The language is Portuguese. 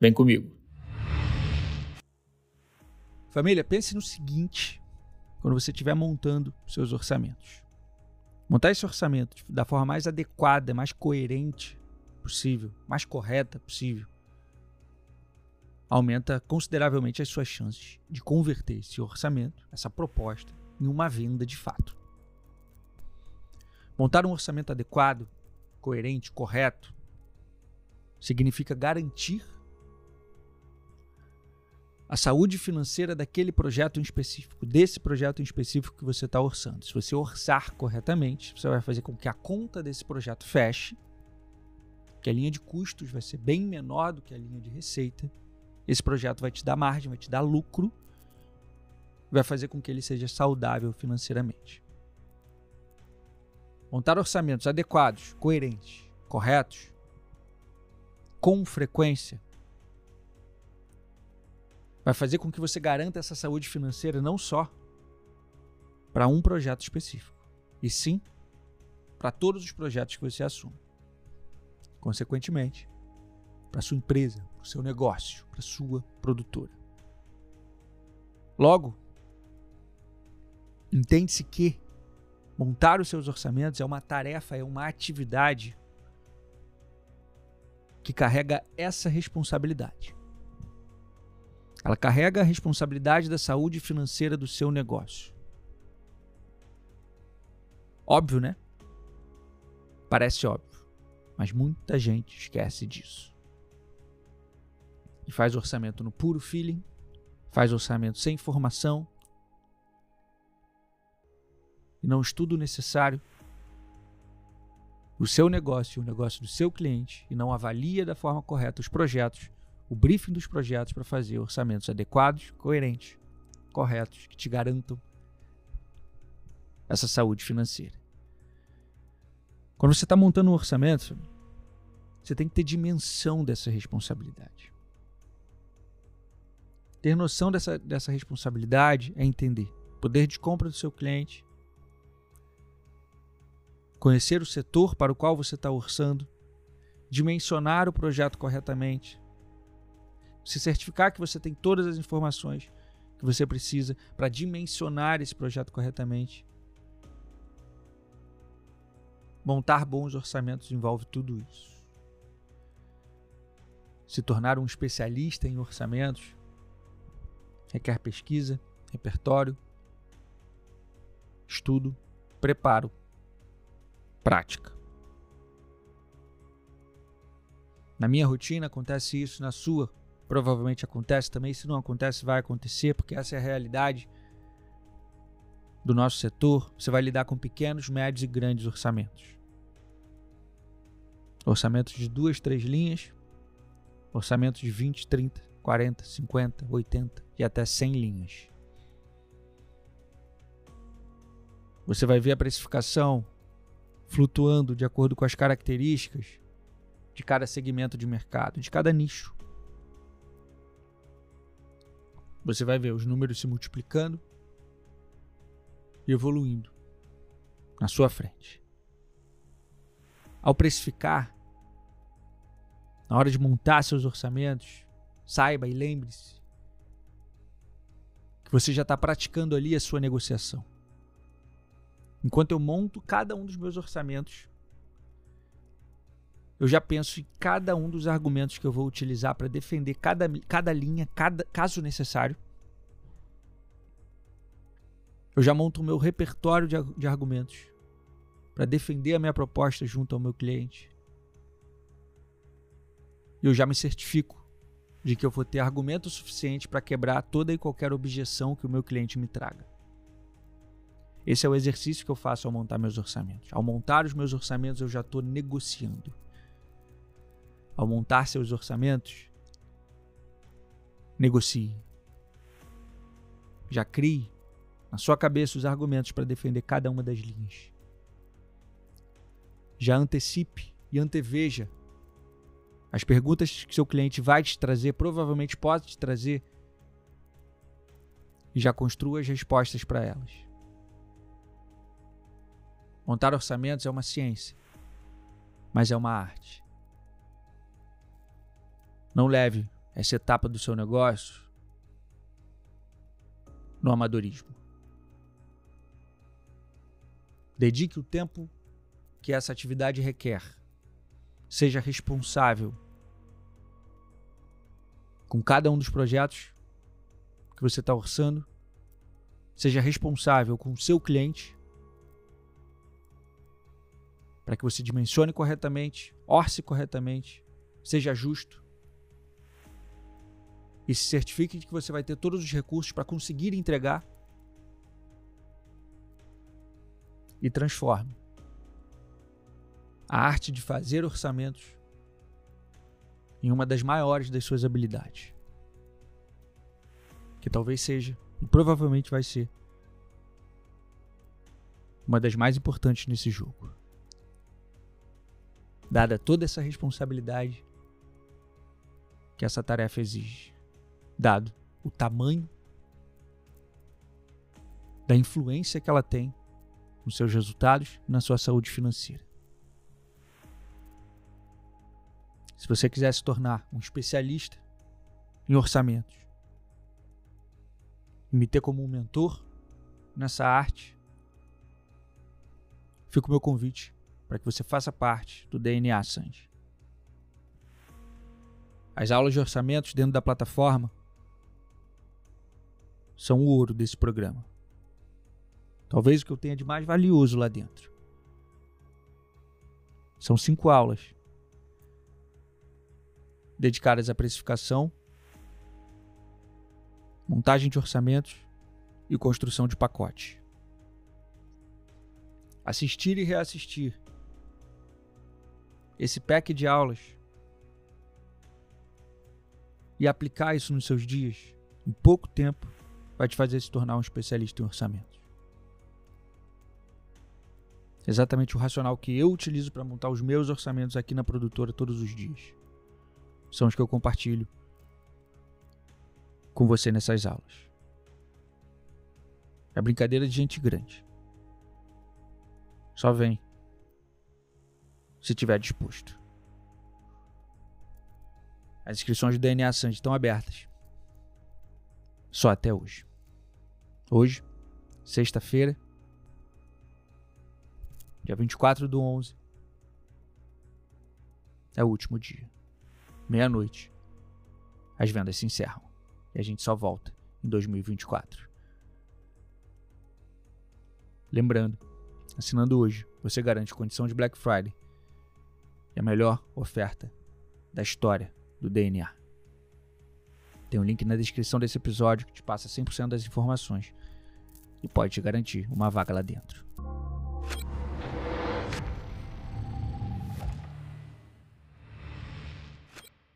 Vem comigo. Família, pense no seguinte quando você estiver montando seus orçamentos. Montar esse orçamento da forma mais adequada, mais coerente possível, mais correta possível, aumenta consideravelmente as suas chances de converter esse orçamento, essa proposta, em uma venda de fato. Montar um orçamento adequado, coerente, correto, significa garantir a saúde financeira daquele projeto em específico, desse projeto em específico que você está orçando. Se você orçar corretamente, você vai fazer com que a conta desse projeto feche, que a linha de custos vai ser bem menor do que a linha de receita. Esse projeto vai te dar margem, vai te dar lucro, vai fazer com que ele seja saudável financeiramente. Montar orçamentos adequados, coerentes, corretos, com frequência, vai fazer com que você garanta essa saúde financeira não só para um projeto específico, e sim para todos os projetos que você assume. Consequentemente, para sua empresa, para o seu negócio, para sua produtora. Logo, entende-se que montar os seus orçamentos é uma tarefa, é uma atividade que carrega essa responsabilidade. Ela carrega a responsabilidade da saúde financeira do seu negócio. Óbvio, né? Parece óbvio, mas muita gente esquece disso. E faz orçamento no puro feeling, faz orçamento sem informação e não estuda o necessário o seu negócio e o negócio do seu cliente e não avalia da forma correta os projetos o briefing dos projetos para fazer orçamentos adequados, coerentes, corretos, que te garantam essa saúde financeira. Quando você está montando um orçamento, você tem que ter dimensão dessa responsabilidade. Ter noção dessa, dessa responsabilidade é entender poder de compra do seu cliente, conhecer o setor para o qual você está orçando, dimensionar o projeto corretamente, se certificar que você tem todas as informações que você precisa para dimensionar esse projeto corretamente. Montar bons orçamentos envolve tudo isso. Se tornar um especialista em orçamentos requer pesquisa, repertório, estudo, preparo, prática. Na minha rotina acontece isso, na sua provavelmente acontece também. Se não acontece, vai acontecer, porque essa é a realidade do nosso setor. Você vai lidar com pequenos, médios e grandes orçamentos. Orçamentos de duas, três linhas, orçamentos de 20, 30, 40, 50, 80 e até 100 linhas. Você vai ver a precificação flutuando de acordo com as características de cada segmento de mercado, de cada nicho. Você vai ver os números se multiplicando e evoluindo na sua frente. Ao precificar, na hora de montar seus orçamentos, saiba e lembre-se que você já está praticando ali a sua negociação. Enquanto eu monto cada um dos meus orçamentos, eu já penso em cada um dos argumentos que eu vou utilizar para defender cada, cada linha, cada caso necessário. Eu já monto o meu repertório de, de argumentos para defender a minha proposta junto ao meu cliente. E eu já me certifico de que eu vou ter argumento suficiente para quebrar toda e qualquer objeção que o meu cliente me traga. Esse é o exercício que eu faço ao montar meus orçamentos. Ao montar os meus orçamentos, eu já estou negociando ao montar seus orçamentos, Negocie. Já crie na sua cabeça os argumentos para defender cada uma das linhas. Já antecipe e anteveja as perguntas que seu cliente vai te trazer, provavelmente pode te trazer, e já construa as respostas para elas. Montar orçamentos é uma ciência, mas é uma arte. Não leve essa etapa do seu negócio no amadorismo. Dedique o tempo que essa atividade requer. Seja responsável com cada um dos projetos que você está orçando. Seja responsável com o seu cliente para que você dimensione corretamente, orce corretamente, seja justo e se certifique de que você vai ter todos os recursos para conseguir entregar e transforme a arte de fazer orçamentos em uma das maiores das suas habilidades. Que talvez seja, e provavelmente vai ser, uma das mais importantes nesse jogo. Dada toda essa responsabilidade que essa tarefa exige, dado o tamanho da influência que ela tem nos seus resultados na sua saúde financeira. Se você quiser se tornar um especialista em orçamentos e me ter como um mentor nessa arte, fica o meu convite para que você faça parte do DNA Sanji. As aulas de orçamentos dentro da plataforma são o ouro desse programa. Talvez o que eu tenha de mais valioso lá dentro. São cinco aulas dedicadas à precificação, montagem de orçamentos e construção de pacote. Assistir e reassistir esse pack de aulas e aplicar isso nos seus dias, em pouco tempo, vai te fazer se tornar um especialista em orçamento. Exatamente o racional que eu utilizo para montar os meus orçamentos aqui na produtora todos os dias. São os que eu compartilho com você nessas aulas. É brincadeira de gente grande. Só vem se tiver disposto. As inscrições do DNA Sanji estão abertas. Só até hoje. Hoje, sexta-feira, Dia 24 do 11. É o último dia. Meia-noite. As vendas se encerram. E a gente só volta em 2024. Lembrando, assinando hoje, você garante condição de Black Friday e a melhor oferta da história do DNA. Tem um link na descrição desse episódio que te passa 100% das informações e pode te garantir uma vaga lá dentro.